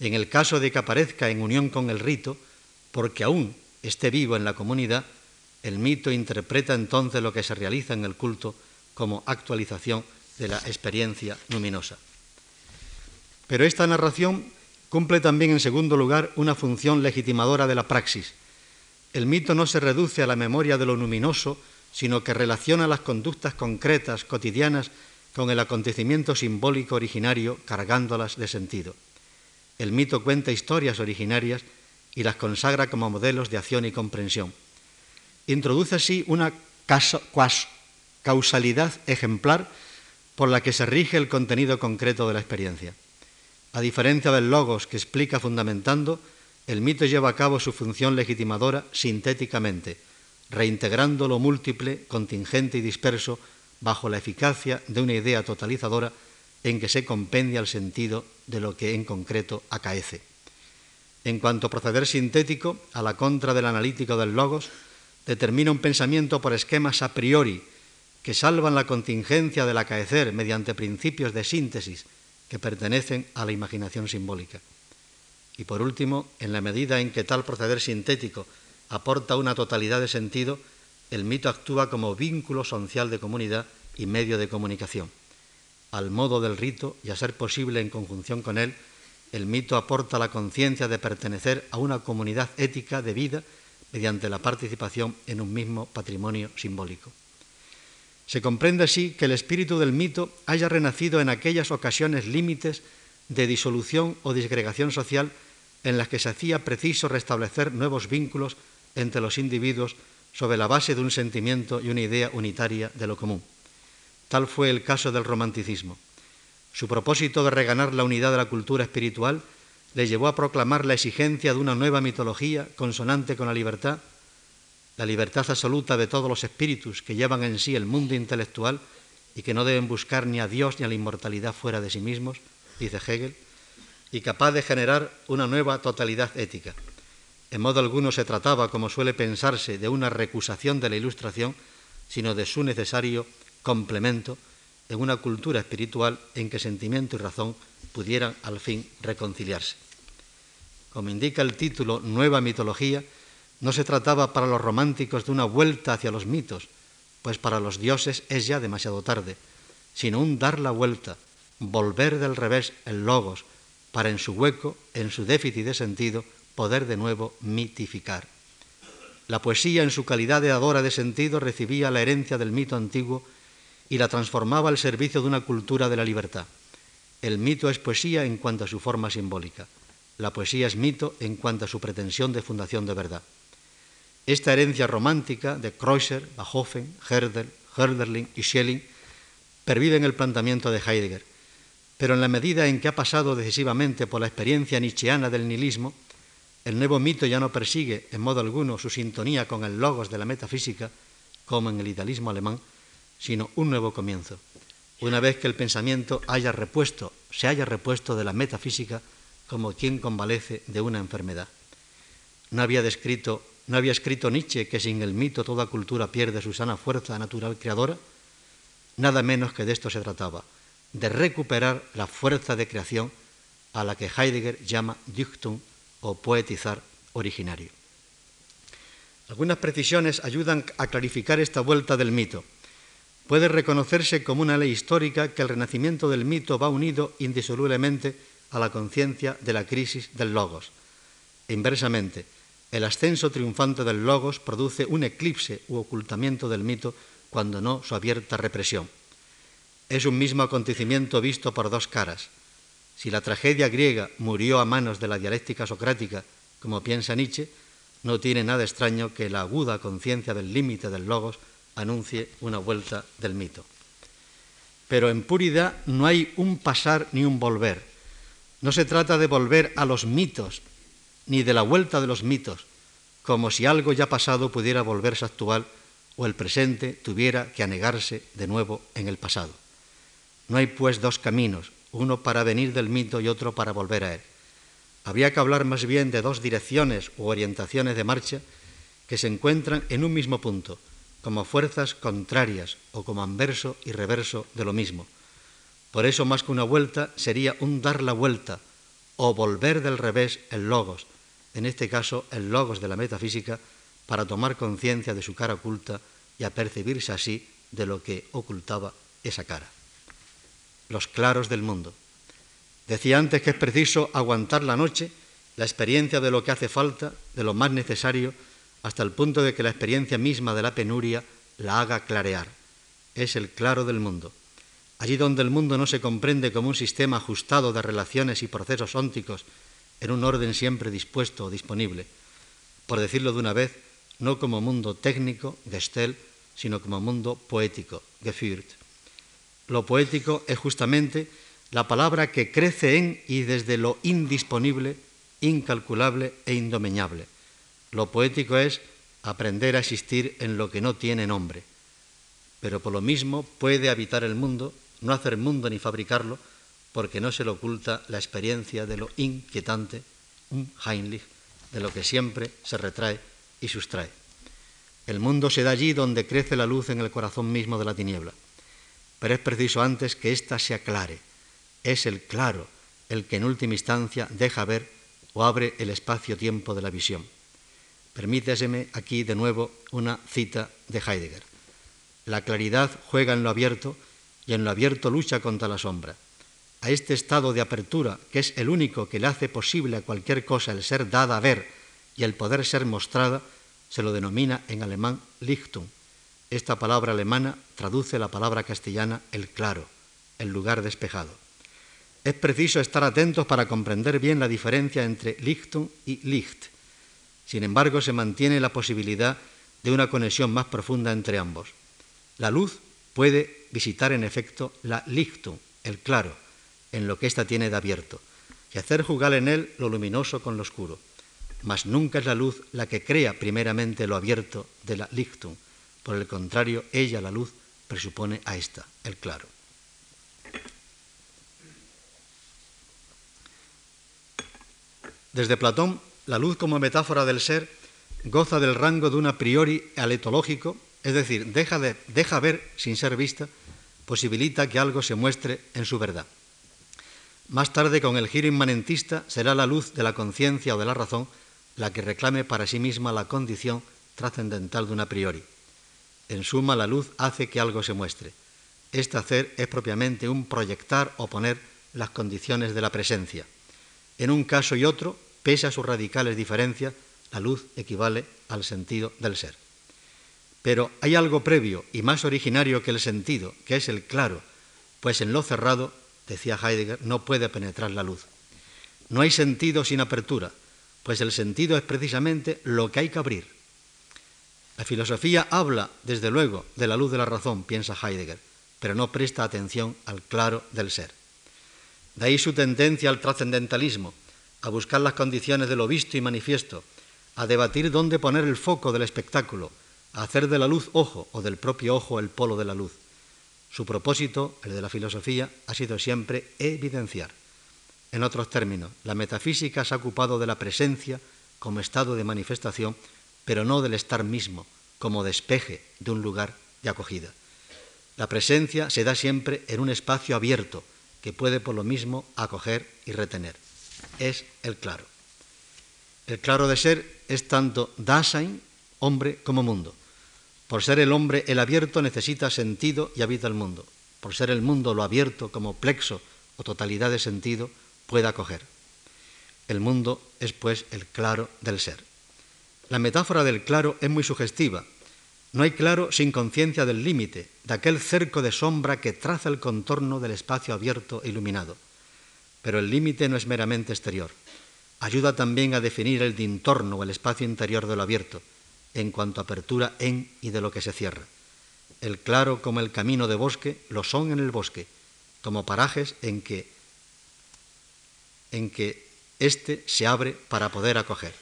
En el caso de que aparezca en unión con el rito, porque aún esté vivo en la comunidad, el mito interpreta entonces lo que se realiza en el culto como actualización de la experiencia luminosa. Pero esta narración cumple también, en segundo lugar, una función legitimadora de la praxis. El mito no se reduce a la memoria de lo luminoso, sino que relaciona las conductas concretas, cotidianas, con el acontecimiento simbólico originario, cargándolas de sentido. El mito cuenta historias originarias y las consagra como modelos de acción y comprensión. Introduce así una causalidad ejemplar por la que se rige el contenido concreto de la experiencia. A diferencia del logos que explica fundamentando, el mito lleva a cabo su función legitimadora sintéticamente, reintegrando lo múltiple, contingente y disperso bajo la eficacia de una idea totalizadora en que se compendia el sentido de lo que en concreto acaece. En cuanto a proceder sintético, a la contra del analítico del logos, determina un pensamiento por esquemas a priori que salvan la contingencia del acaecer mediante principios de síntesis que pertenecen a la imaginación simbólica. Y por último, en la medida en que tal proceder sintético aporta una totalidad de sentido, el mito actúa como vínculo social de comunidad y medio de comunicación. Al modo del rito y a ser posible en conjunción con él, el mito aporta la conciencia de pertenecer a una comunidad ética de vida mediante la participación en un mismo patrimonio simbólico. Se comprende así que el espíritu del mito haya renacido en aquellas ocasiones límites de disolución o disgregación social en las que se hacía preciso restablecer nuevos vínculos entre los individuos sobre la base de un sentimiento y una idea unitaria de lo común. Tal fue el caso del romanticismo. Su propósito de reganar la unidad de la cultura espiritual le llevó a proclamar la exigencia de una nueva mitología consonante con la libertad la libertad absoluta de todos los espíritus que llevan en sí el mundo intelectual y que no deben buscar ni a Dios ni a la inmortalidad fuera de sí mismos, dice Hegel, y capaz de generar una nueva totalidad ética. En modo alguno se trataba, como suele pensarse, de una recusación de la ilustración, sino de su necesario complemento en una cultura espiritual en que sentimiento y razón pudieran al fin reconciliarse. Como indica el título Nueva mitología, no se trataba para los románticos de una vuelta hacia los mitos, pues para los dioses es ya demasiado tarde, sino un dar la vuelta, volver del revés el logos, para en su hueco, en su déficit de sentido, poder de nuevo mitificar. La poesía en su calidad de dadora de sentido recibía la herencia del mito antiguo y la transformaba al servicio de una cultura de la libertad. El mito es poesía en cuanto a su forma simbólica. La poesía es mito en cuanto a su pretensión de fundación de verdad. Esta herencia romántica de Kreutzer, Bachofen, Herder, Herderling y Schelling pervive en el planteamiento de Heidegger, pero en la medida en que ha pasado decisivamente por la experiencia nietzscheana del nihilismo, el nuevo mito ya no persigue en modo alguno su sintonía con el logos de la metafísica, como en el idealismo alemán, sino un nuevo comienzo. Una vez que el pensamiento haya repuesto, se haya repuesto de la metafísica como quien convalece de una enfermedad. No había descrito, no había escrito Nietzsche que sin el mito toda cultura pierde su sana fuerza natural creadora. Nada menos que de esto se trataba, de recuperar la fuerza de creación a la que Heidegger llama Dichtung o poetizar originario. Algunas precisiones ayudan a clarificar esta vuelta del mito. Puede reconocerse como una ley histórica que el renacimiento del mito va unido indisolublemente a la conciencia de la crisis del logos. Inversamente, el ascenso triunfante del logos produce un eclipse u ocultamiento del mito cuando no su abierta represión. Es un mismo acontecimiento visto por dos caras. Si la tragedia griega murió a manos de la dialéctica socrática, como piensa Nietzsche, no tiene nada extraño que la aguda conciencia del límite del logos anuncie una vuelta del mito. Pero en puridad no hay un pasar ni un volver. No se trata de volver a los mitos, ni de la vuelta de los mitos, como si algo ya pasado pudiera volverse actual o el presente tuviera que anegarse de nuevo en el pasado. No hay pues dos caminos, uno para venir del mito y otro para volver a él. Habría que hablar más bien de dos direcciones u orientaciones de marcha que se encuentran en un mismo punto, como fuerzas contrarias o como anverso y reverso de lo mismo. Por eso más que una vuelta sería un dar la vuelta o volver del revés el logos, en este caso el logos de la metafísica, para tomar conciencia de su cara oculta y apercibirse así de lo que ocultaba esa cara los claros del mundo. Decía antes que es preciso aguantar la noche, la experiencia de lo que hace falta, de lo más necesario, hasta el punto de que la experiencia misma de la penuria la haga clarear. Es el claro del mundo. Allí donde el mundo no se comprende como un sistema ajustado de relaciones y procesos ónticos en un orden siempre dispuesto o disponible. Por decirlo de una vez, no como mundo técnico, Gestel, sino como mundo poético, Geführt. Lo poético es justamente la palabra que crece en y desde lo indisponible, incalculable e indomeñable. Lo poético es aprender a existir en lo que no tiene nombre. Pero por lo mismo puede habitar el mundo, no hacer mundo ni fabricarlo, porque no se le oculta la experiencia de lo inquietante, un Heinrich, de lo que siempre se retrae y sustrae. El mundo se da allí donde crece la luz en el corazón mismo de la tiniebla pero es preciso antes que ésta se aclare. Es el claro el que en última instancia deja ver o abre el espacio-tiempo de la visión. Permíteseme aquí de nuevo una cita de Heidegger. La claridad juega en lo abierto y en lo abierto lucha contra la sombra. A este estado de apertura, que es el único que le hace posible a cualquier cosa el ser dada a ver y el poder ser mostrada, se lo denomina en alemán Lichtung, esta palabra alemana traduce la palabra castellana el claro, el lugar despejado. Es preciso estar atentos para comprender bien la diferencia entre Lichtung y Licht. Sin embargo, se mantiene la posibilidad de una conexión más profunda entre ambos. La luz puede visitar en efecto la Lichtung, el claro, en lo que ésta tiene de abierto, y hacer jugar en él lo luminoso con lo oscuro. Mas nunca es la luz la que crea primeramente lo abierto de la Lichtung, por el contrario, ella, la luz, presupone a esta, el claro. Desde Platón, La luz como metáfora del ser goza del rango de un a priori aletológico, es decir, deja, de, deja ver sin ser vista, posibilita que algo se muestre en su verdad. Más tarde, con el giro inmanentista, será la luz de la conciencia o de la razón la que reclame para sí misma la condición trascendental de un a priori. En suma, la luz hace que algo se muestre. Este hacer es propiamente un proyectar o poner las condiciones de la presencia. En un caso y otro, pese a sus radicales diferencias, la luz equivale al sentido del ser. Pero hay algo previo y más originario que el sentido, que es el claro, pues en lo cerrado, decía Heidegger, no puede penetrar la luz. No hay sentido sin apertura, pues el sentido es precisamente lo que hay que abrir. La filosofía habla, desde luego, de la luz de la razón, piensa Heidegger, pero no presta atención al claro del ser. De ahí su tendencia al trascendentalismo, a buscar las condiciones de lo visto y manifiesto, a debatir dónde poner el foco del espectáculo, a hacer de la luz ojo o del propio ojo el polo de la luz. Su propósito, el de la filosofía, ha sido siempre evidenciar. En otros términos, la metafísica se ha ocupado de la presencia como estado de manifestación, pero no del estar mismo, como despeje de un lugar de acogida. La presencia se da siempre en un espacio abierto que puede por lo mismo acoger y retener. Es el claro. El claro de ser es tanto Dasein, hombre, como mundo. Por ser el hombre el abierto necesita sentido y habita el mundo. Por ser el mundo lo abierto como plexo o totalidad de sentido puede acoger. El mundo es pues el claro del ser. La metáfora del claro es muy sugestiva. No hay claro sin conciencia del límite, de aquel cerco de sombra que traza el contorno del espacio abierto e iluminado. Pero el límite no es meramente exterior. Ayuda también a definir el dintorno o el espacio interior de lo abierto, en cuanto a apertura en y de lo que se cierra. El claro como el camino de bosque lo son en el bosque, como parajes en que en que éste se abre para poder acoger.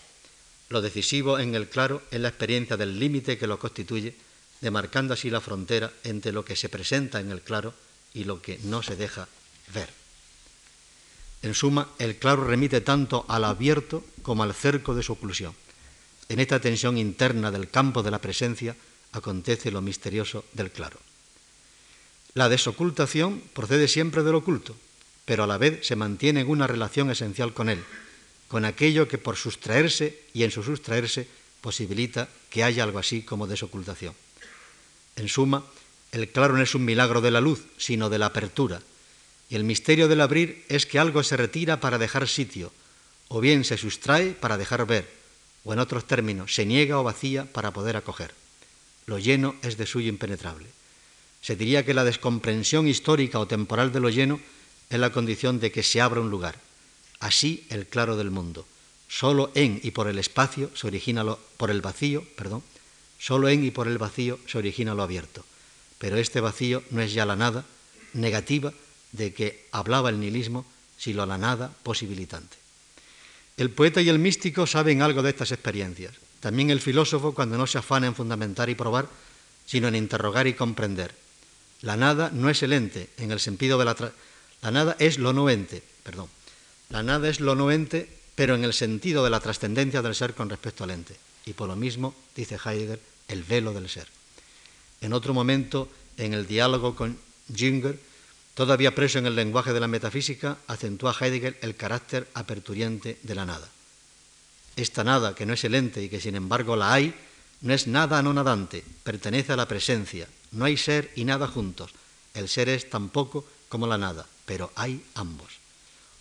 Lo decisivo en el claro es la experiencia del límite que lo constituye, demarcando así la frontera entre lo que se presenta en el claro y lo que no se deja ver. En suma, el claro remite tanto al abierto como al cerco de su oclusión. En esta tensión interna del campo de la presencia acontece lo misterioso del claro. La desocultación procede siempre del oculto, pero a la vez se mantiene en una relación esencial con él, con aquello que por sustraerse y en su sustraerse posibilita que haya algo así como desocultación. En suma, el claro no es un milagro de la luz, sino de la apertura, y el misterio del abrir es que algo se retira para dejar sitio, o bien se sustrae para dejar ver, o en otros términos, se niega o vacía para poder acoger. Lo lleno es de suyo impenetrable. Se diría que la descomprensión histórica o temporal de lo lleno es la condición de que se abra un lugar. Así el claro del mundo. Solo en y por el espacio se origina lo, por el vacío, perdón, solo en y por el vacío se origina lo abierto. Pero este vacío no es ya la nada negativa de que hablaba el nihilismo, sino la nada posibilitante. El poeta y el místico saben algo de estas experiencias. También el filósofo cuando no se afana en fundamentar y probar, sino en interrogar y comprender. La nada no es el ente en el sentido de la nada es lo no perdón. La nada es lo no pero en el sentido de la trascendencia del ser con respecto al ente. Y por lo mismo, dice Heidegger, el velo del ser. En otro momento, en el diálogo con Jünger, Todavía preso en el lenguaje de la metafísica, acentúa Heidegger el carácter aperturiente de la nada. Esta nada, que no es el ente y que sin embargo la hay, no es nada no nadante, pertenece a la presencia. No hay ser y nada juntos. El ser es tampoco como la nada, pero hay ambos.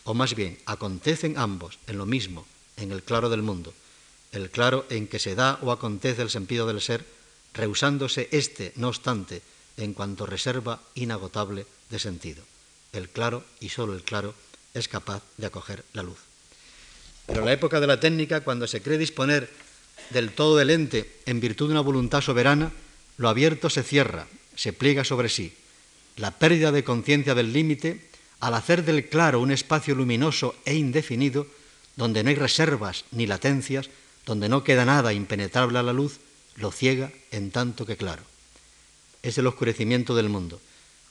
O más bien, acontecen ambos en lo mismo, en el claro del mundo, el claro en que se da o acontece el sentido del ser, rehusándose éste, no obstante, en cuanto reserva inagotable de sentido. El claro, y solo el claro, es capaz de acoger la luz. Pero en la época de la técnica, cuando se cree disponer del todo del ente en virtud de una voluntad soberana, lo abierto se cierra, se pliega sobre sí. La pérdida de conciencia del límite, al hacer del claro un espacio luminoso e indefinido, donde no hay reservas ni latencias, donde no queda nada impenetrable a la luz, lo ciega en tanto que claro. Es el oscurecimiento del mundo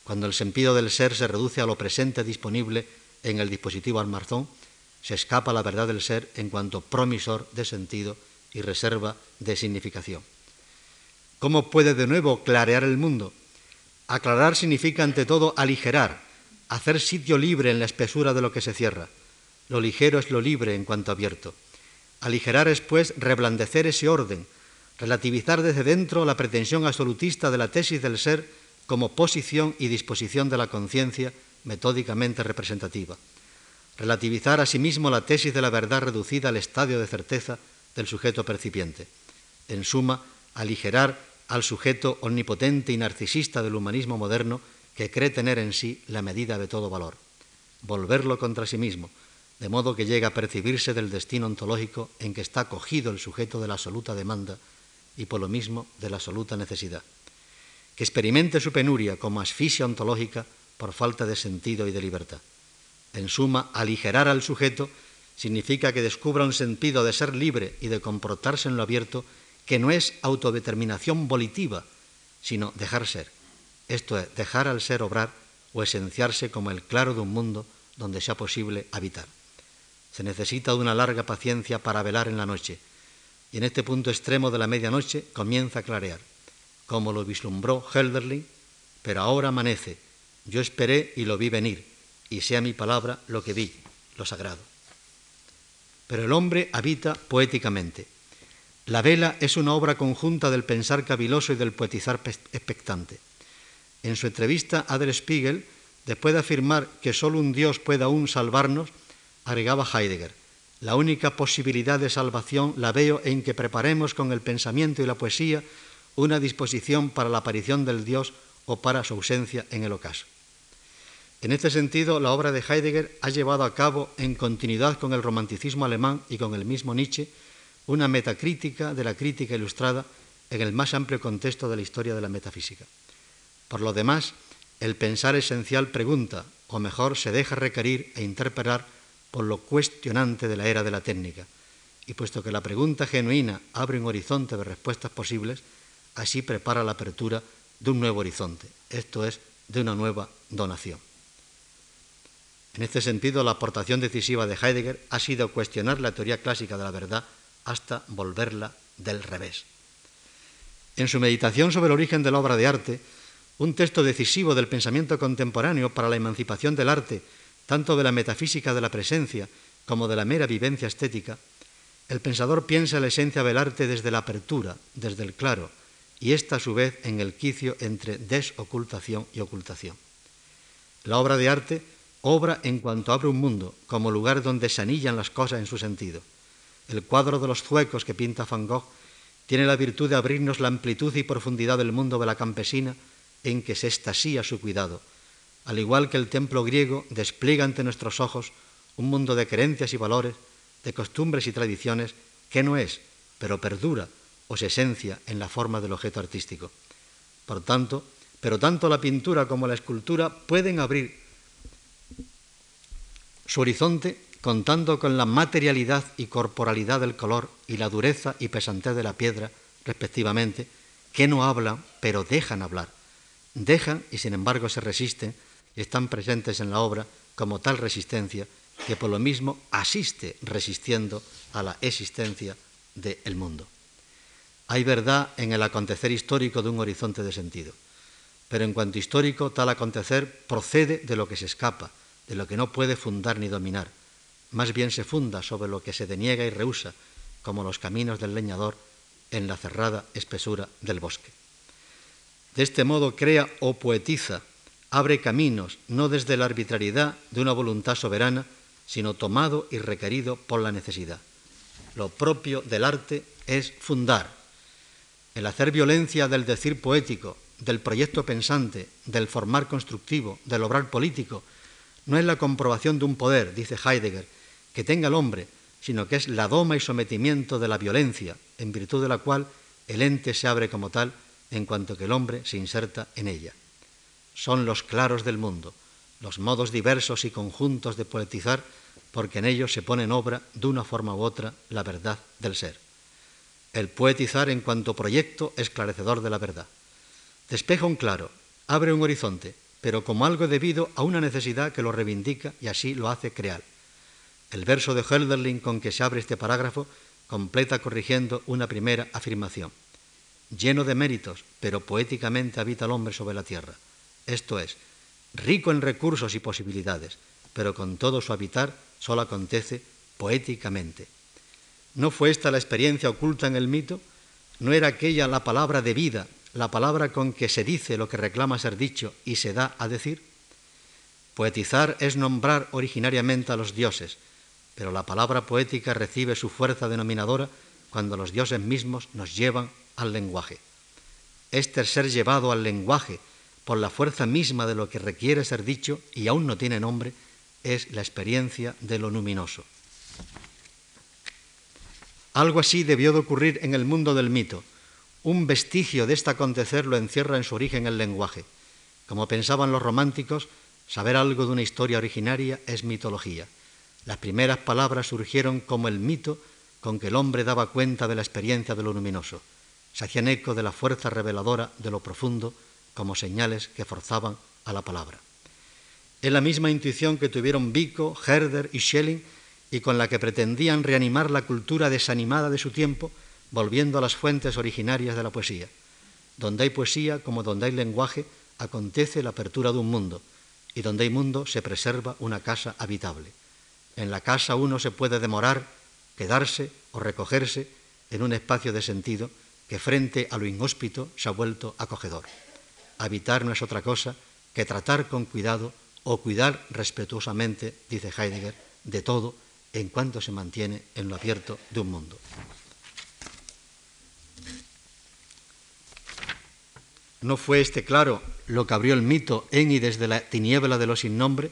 cuando el sentido del ser se reduce a lo presente disponible en el dispositivo almarzón, se escapa la verdad del ser en cuanto promisor de sentido y reserva de significación. ¿Cómo puede de nuevo clarear el mundo? Aclarar significa ante todo aligerar, hacer sitio libre en la espesura de lo que se cierra. Lo ligero es lo libre en cuanto abierto. Aligerar es, pues, reblandecer ese orden, relativizar desde dentro la pretensión absolutista de la tesis del ser como posición y disposición de la conciencia metódicamente representativa. Relativizar asimismo la tesis de la verdad reducida al estadio de certeza del sujeto percipiente. En suma, aligerar al sujeto omnipotente y narcisista del humanismo moderno que cree tener en sí la medida de todo valor. Volverlo contra sí mismo, de modo que llega a percibirse del destino ontológico en que está cogido el sujeto de la absoluta demanda y por lo mismo de la absoluta necesidad. Que experimente su penuria como asfixia ontológica por falta de sentido y de libertad. En suma, aligerar al sujeto significa que descubra un sentido de ser libre y de comportarse en lo abierto que no es autodeterminación volitiva, sino dejar ser. Esto es, dejar al ser obrar o esenciarse como el claro de un mundo donde sea posible habitar. Se necesita de una larga paciencia para velar en la noche, y en este punto extremo de la medianoche comienza a clarear, como lo vislumbró Helderling, pero ahora amanece, yo esperé y lo vi venir, y sea mi palabra lo que vi, lo sagrado. Pero el hombre habita poéticamente. La vela es una obra conjunta del pensar caviloso y del poetizar expectante. En su entrevista a Der Spiegel, después de afirmar que solo un Dios puede aún salvarnos, agregaba Heidegger, la única posibilidad de salvación la veo en que preparemos con el pensamiento y la poesía una disposición para la aparición del Dios o para su ausencia en el ocaso. En este sentido, la obra de Heidegger ha llevado a cabo, en continuidad con el romanticismo alemán y con el mismo Nietzsche, una metacrítica de la crítica ilustrada en el más amplio contexto de la historia de la metafísica. Por lo demás, el pensar esencial pregunta, o mejor se deja requerir e interpelar por lo cuestionante de la era de la técnica. Y puesto que la pregunta genuina abre un horizonte de respuestas posibles, así prepara la apertura de un nuevo horizonte, esto es, de una nueva donación. En este sentido, la aportación decisiva de Heidegger ha sido cuestionar la teoría clásica de la verdad hasta volverla del revés. En su meditación sobre el origen de la obra de arte, un texto decisivo del pensamiento contemporáneo para la emancipación del arte, tanto de la metafísica de la presencia como de la mera vivencia estética, el pensador piensa la esencia del arte desde la apertura, desde el claro, y esta a su vez en el quicio entre desocultación y ocultación. La obra de arte obra en cuanto abre un mundo, como lugar donde se anillan las cosas en su sentido. El cuadro de los zuecos que pinta Van Gogh tiene la virtud de abrirnos la amplitud y profundidad del mundo de la campesina en que se estasía su cuidado. Al igual que el templo griego despliega ante nuestros ojos un mundo de creencias y valores, de costumbres y tradiciones que no es, pero perdura o se esencia en la forma del objeto artístico. Por tanto, pero tanto la pintura como la escultura pueden abrir su horizonte contando con la materialidad y corporalidad del color y la dureza y pesantez de la piedra, respectivamente, que no hablan, pero dejan hablar. Dejan y sin embargo se resisten y están presentes en la obra como tal resistencia que por lo mismo asiste resistiendo a la existencia del mundo. Hay verdad en el acontecer histórico de un horizonte de sentido, pero en cuanto histórico, tal acontecer procede de lo que se escapa, de lo que no puede fundar ni dominar, más bien se funda sobre lo que se deniega y rehúsa, como los caminos del leñador en la cerrada espesura del bosque. De este modo crea o poetiza, abre caminos no desde la arbitrariedad de una voluntad soberana, sino tomado y requerido por la necesidad. Lo propio del arte es fundar. El hacer violencia del decir poético, del proyecto pensante, del formar constructivo, del obrar político, no es la comprobación de un poder, dice Heidegger, que tenga el hombre, sino que es la doma y sometimiento de la violencia, en virtud de la cual el ente se abre como tal en cuanto que el hombre se inserta en ella. Son los claros del mundo, los modos diversos y conjuntos de poetizar, porque en ellos se pone en obra, de una forma u otra, la verdad del ser. El poetizar en cuanto proyecto esclarecedor de la verdad. Despeja un claro, abre un horizonte, pero como algo debido a una necesidad que lo reivindica y así lo hace crear. El verso de Hölderlin con que se abre este parágrafo completa corrigiendo una primera afirmación. Lleno de méritos, pero poéticamente habita el hombre sobre la tierra. Esto es, rico en recursos y posibilidades, pero con todo su habitar solo acontece poéticamente. ¿No fue esta la experiencia oculta en el mito? ¿No era aquella la palabra de vida, la palabra con que se dice lo que reclama ser dicho y se da a decir? Poetizar es nombrar originariamente a los dioses, pero la palabra poética recibe su fuerza denominadora cuando los dioses mismos nos llevan al lenguaje. Este ser llevado al lenguaje por la fuerza misma de lo que requiere ser dicho y aún no tiene nombre, es la experiencia de lo luminoso. Algo así debió de ocurrir en el mundo del mito. Un vestigio de este acontecer lo encierra en su origen el lenguaje. Como pensaban los románticos, Saber algo de una historia originaria es mitología. Las primeras palabras surgieron como el mito con que el hombre daba cuenta de la experiencia de lo luminoso. Se hacían eco de la fuerza reveladora de lo profundo como señales que forzaban a la palabra. Es la misma intuición que tuvieron Vico, Herder y Schelling y con la que pretendían reanimar la cultura desanimada de su tiempo, volviendo a las fuentes originarias de la poesía. Donde hay poesía, como donde hay lenguaje, acontece la apertura de un mundo y donde hay mundo se preserva una casa habitable. En la casa uno se puede demorar, quedarse o recogerse en un espacio de sentido que frente a lo inhóspito se ha vuelto acogedor. Habitar no es otra cosa que tratar con cuidado o cuidar respetuosamente, dice Heidegger, de todo en cuanto se mantiene en lo abierto de un mundo. ¿No fue este claro lo que abrió el mito en y desde la tiniebla de lo sin nombre?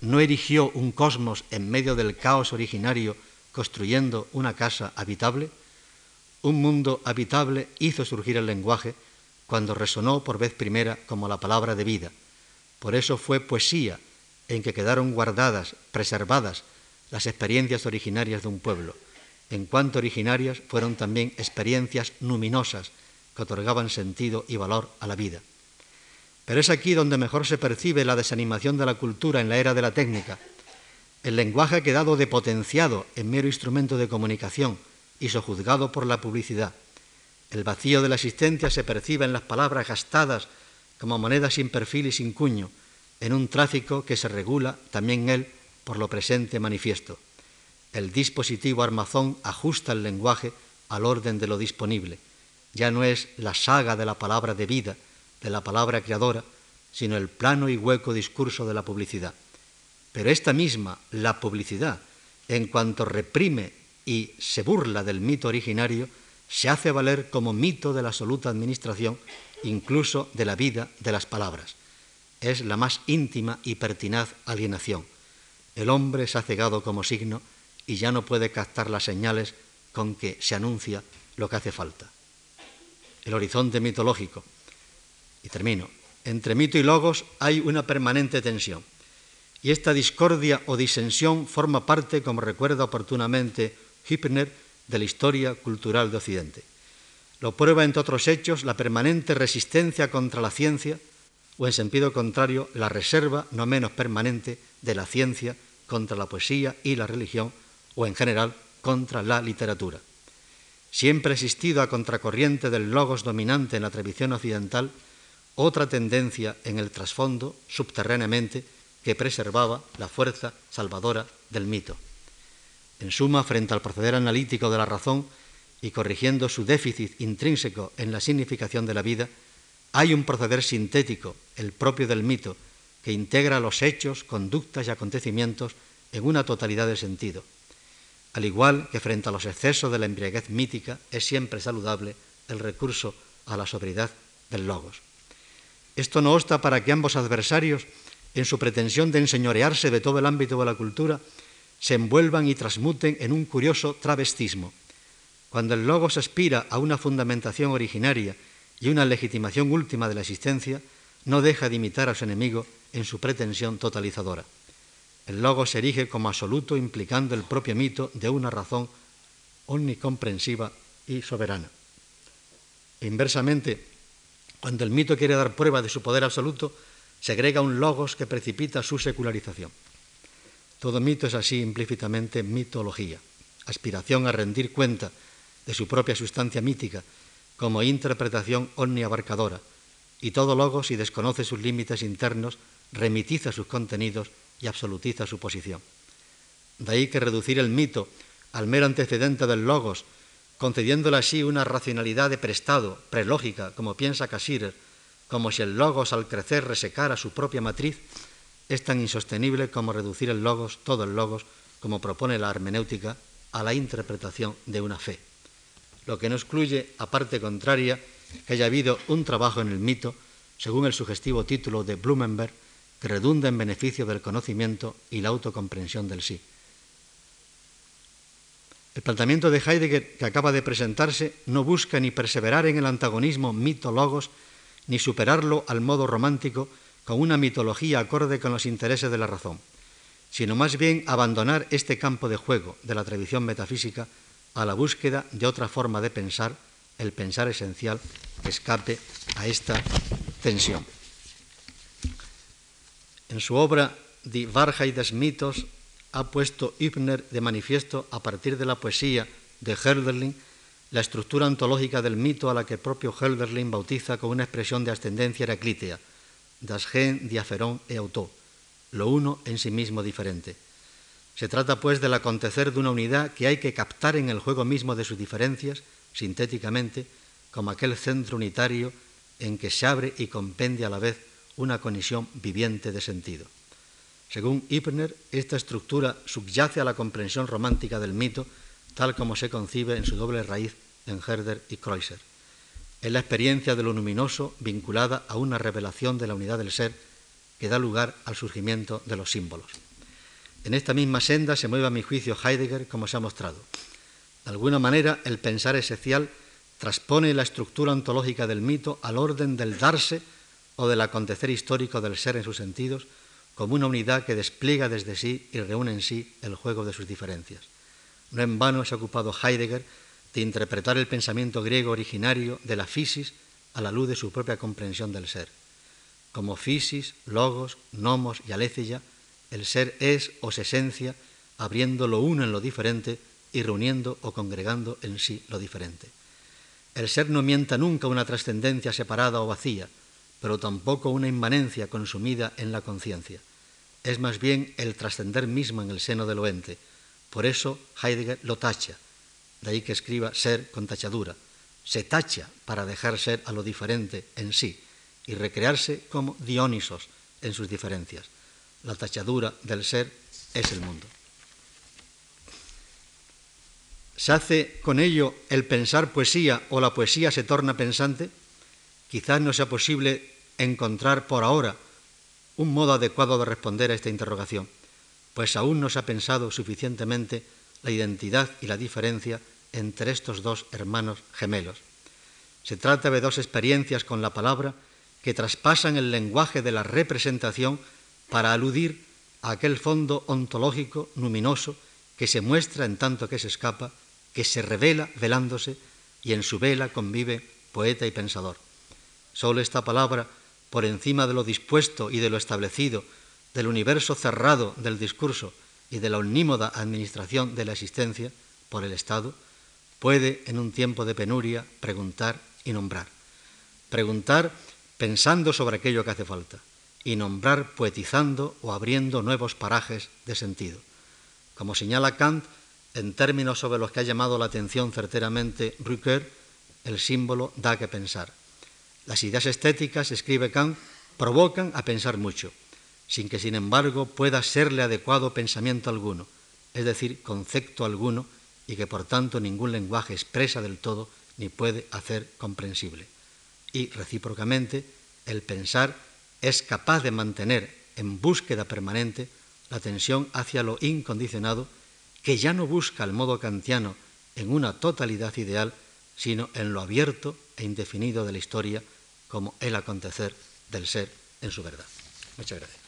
¿No erigió un cosmos en medio del caos originario construyendo una casa habitable? Un mundo habitable hizo surgir el lenguaje cuando resonó por vez primera como la palabra de vida. Por eso fue poesía en que quedaron guardadas, preservadas las experiencias originarias de un pueblo. En cuanto originarias, fueron también experiencias numinosas que otorgaban sentido y valor a la vida. Pero es aquí donde mejor se percibe la desanimación de la cultura en la era de la técnica. El lenguaje ha quedado depotenciado en mero instrumento de comunicación y sojuzgado por la publicidad. El vacío de la existencia se percibe en las palabras gastadas como monedas sin perfil y sin cuño, en un tráfico que se regula también él por lo presente manifiesto. El dispositivo armazón ajusta el lenguaje al orden de lo disponible ya no es la saga de la palabra de vida, de la palabra creadora, sino el plano y hueco discurso de la publicidad. Pero esta misma, la publicidad, en cuanto reprime y se burla del mito originario, se hace valer como mito de la absoluta administración, incluso de la vida de las palabras. Es la más íntima y pertinaz alienación. El hombre se ha cegado como signo y ya no puede captar las señales con que se anuncia lo que hace falta el horizonte mitológico. Y termino. Entre mito y logos hay una permanente tensión. Y esta discordia o disensión forma parte, como recuerda oportunamente Hübner, de la historia cultural de Occidente. Lo prueba, entre otros hechos, la permanente resistencia contra la ciencia, o en sentido contrario, la reserva no menos permanente de la ciencia contra la poesía y la religión, o en general contra la literatura siempre ha existido a contracorriente del logos dominante en la tradición occidental otra tendencia en el trasfondo, subterráneamente, que preservaba la fuerza salvadora del mito. En suma, frente al proceder analítico de la razón y corrigiendo su déficit intrínseco en la significación de la vida, hay un proceder sintético, el propio del mito, que integra los hechos, conductas y acontecimientos en una totalidad de sentido. Al igual que frente a los excesos de la embriaguez mítica, es siempre saludable el recurso a la sobriedad del logos. Esto no obsta para que ambos adversarios, en su pretensión de enseñorearse de todo el ámbito de la cultura, se envuelvan y transmuten en un curioso travestismo. Cuando el logos aspira a una fundamentación originaria y una legitimación última de la existencia, no deja de imitar a su enemigo en su pretensión totalizadora. El logo se erige como absoluto implicando el propio mito de una razón omnicomprensiva y soberana. E inversamente, cuando el mito quiere dar prueba de su poder absoluto, se agrega un logos que precipita su secularización. Todo mito es así implícitamente mitología, aspiración a rendir cuenta de su propia sustancia mítica como interpretación omniabarcadora, y todo logo, si desconoce sus límites internos, remitiza sus contenidos y absolutiza su posición. De ahí que reducir el mito al mero antecedente del logos, concediéndole así una racionalidad de prestado, prelógica, como piensa Casirer, como si el logos al crecer resecara su propia matriz, es tan insostenible como reducir el logos, todo el logos, como propone la hermenéutica, a la interpretación de una fe. Lo que no excluye, a parte contraria, que haya habido un trabajo en el mito, según el sugestivo título de Blumenberg, que redunda en beneficio del conocimiento y la autocomprensión del sí. El planteamiento de Heidegger que acaba de presentarse no busca ni perseverar en el antagonismo mito-logos, ni superarlo al modo romántico con una mitología acorde con los intereses de la razón, sino más bien abandonar este campo de juego de la tradición metafísica a la búsqueda de otra forma de pensar, el pensar esencial escape a esta tensión. En su obra Die Wahrheit des Mitos ha puesto Hübner de manifiesto, a partir de la poesía de Hölderlin, la estructura ontológica del mito a la que el propio Hölderlin bautiza con una expresión de ascendencia heraclítea, das gen, diaferón e auto, lo uno en sí mismo diferente. Se trata, pues, del acontecer de una unidad que hay que captar en el juego mismo de sus diferencias, sintéticamente, como aquel centro unitario en que se abre y compendia a la vez una conexión viviente de sentido. Según Hübner, esta estructura subyace a la comprensión romántica del mito, tal como se concibe en su doble raíz en Herder y Kreuzer. Es la experiencia de lo luminoso vinculada a una revelación de la unidad del ser que da lugar al surgimiento de los símbolos. En esta misma senda se mueve a mi juicio Heidegger, como se ha mostrado. De alguna manera, el pensar esencial transpone la estructura ontológica del mito al orden del darse o del acontecer histórico del ser en sus sentidos, como una unidad que despliega desde sí y reúne en sí el juego de sus diferencias. No en vano se ha ocupado Heidegger de interpretar el pensamiento griego originario de la fisis a la luz de su propia comprensión del ser. Como fisis, logos, nomos y aletheia, el ser es o se esencia, abriendo lo uno en lo diferente y reuniendo o congregando en sí lo diferente. El ser no mienta nunca una trascendencia separada o vacía, pero tampoco una inmanencia consumida en la conciencia. Es más bien el trascender mismo en el seno del ente. Por eso Heidegger lo tacha, de ahí que escriba ser con tachadura. Se tacha para dejar ser a lo diferente en sí y recrearse como Dionisos en sus diferencias. La tachadura del ser es el mundo. ¿Se hace con ello el pensar poesía o la poesía se torna pensante? Quizás no sea posible encontrar por ahora un modo adecuado de responder a esta interrogación, pues aún no se ha pensado suficientemente la identidad y la diferencia entre estos dos hermanos gemelos. Se trata de dos experiencias con la palabra que traspasan el lenguaje de la representación para aludir a aquel fondo ontológico luminoso que se muestra en tanto que se escapa que se revela velándose y en su vela convive poeta y pensador. Solo esta palabra, por encima de lo dispuesto y de lo establecido, del universo cerrado del discurso y de la omnímoda administración de la existencia por el Estado, puede en un tiempo de penuria preguntar y nombrar. Preguntar pensando sobre aquello que hace falta y nombrar poetizando o abriendo nuevos parajes de sentido. Como señala Kant, en términos sobre los que ha llamado la atención certeramente Rücker, el símbolo da que pensar. Las ideas estéticas, escribe Kant, provocan a pensar mucho, sin que sin embargo pueda serle adecuado pensamiento alguno, es decir, concepto alguno, y que por tanto ningún lenguaje expresa del todo ni puede hacer comprensible. Y recíprocamente, el pensar es capaz de mantener en búsqueda permanente la tensión hacia lo incondicionado que ya no busca el modo kantiano en una totalidad ideal, sino en lo abierto e indefinido de la historia como el acontecer del ser en su verdad. Muchas gracias.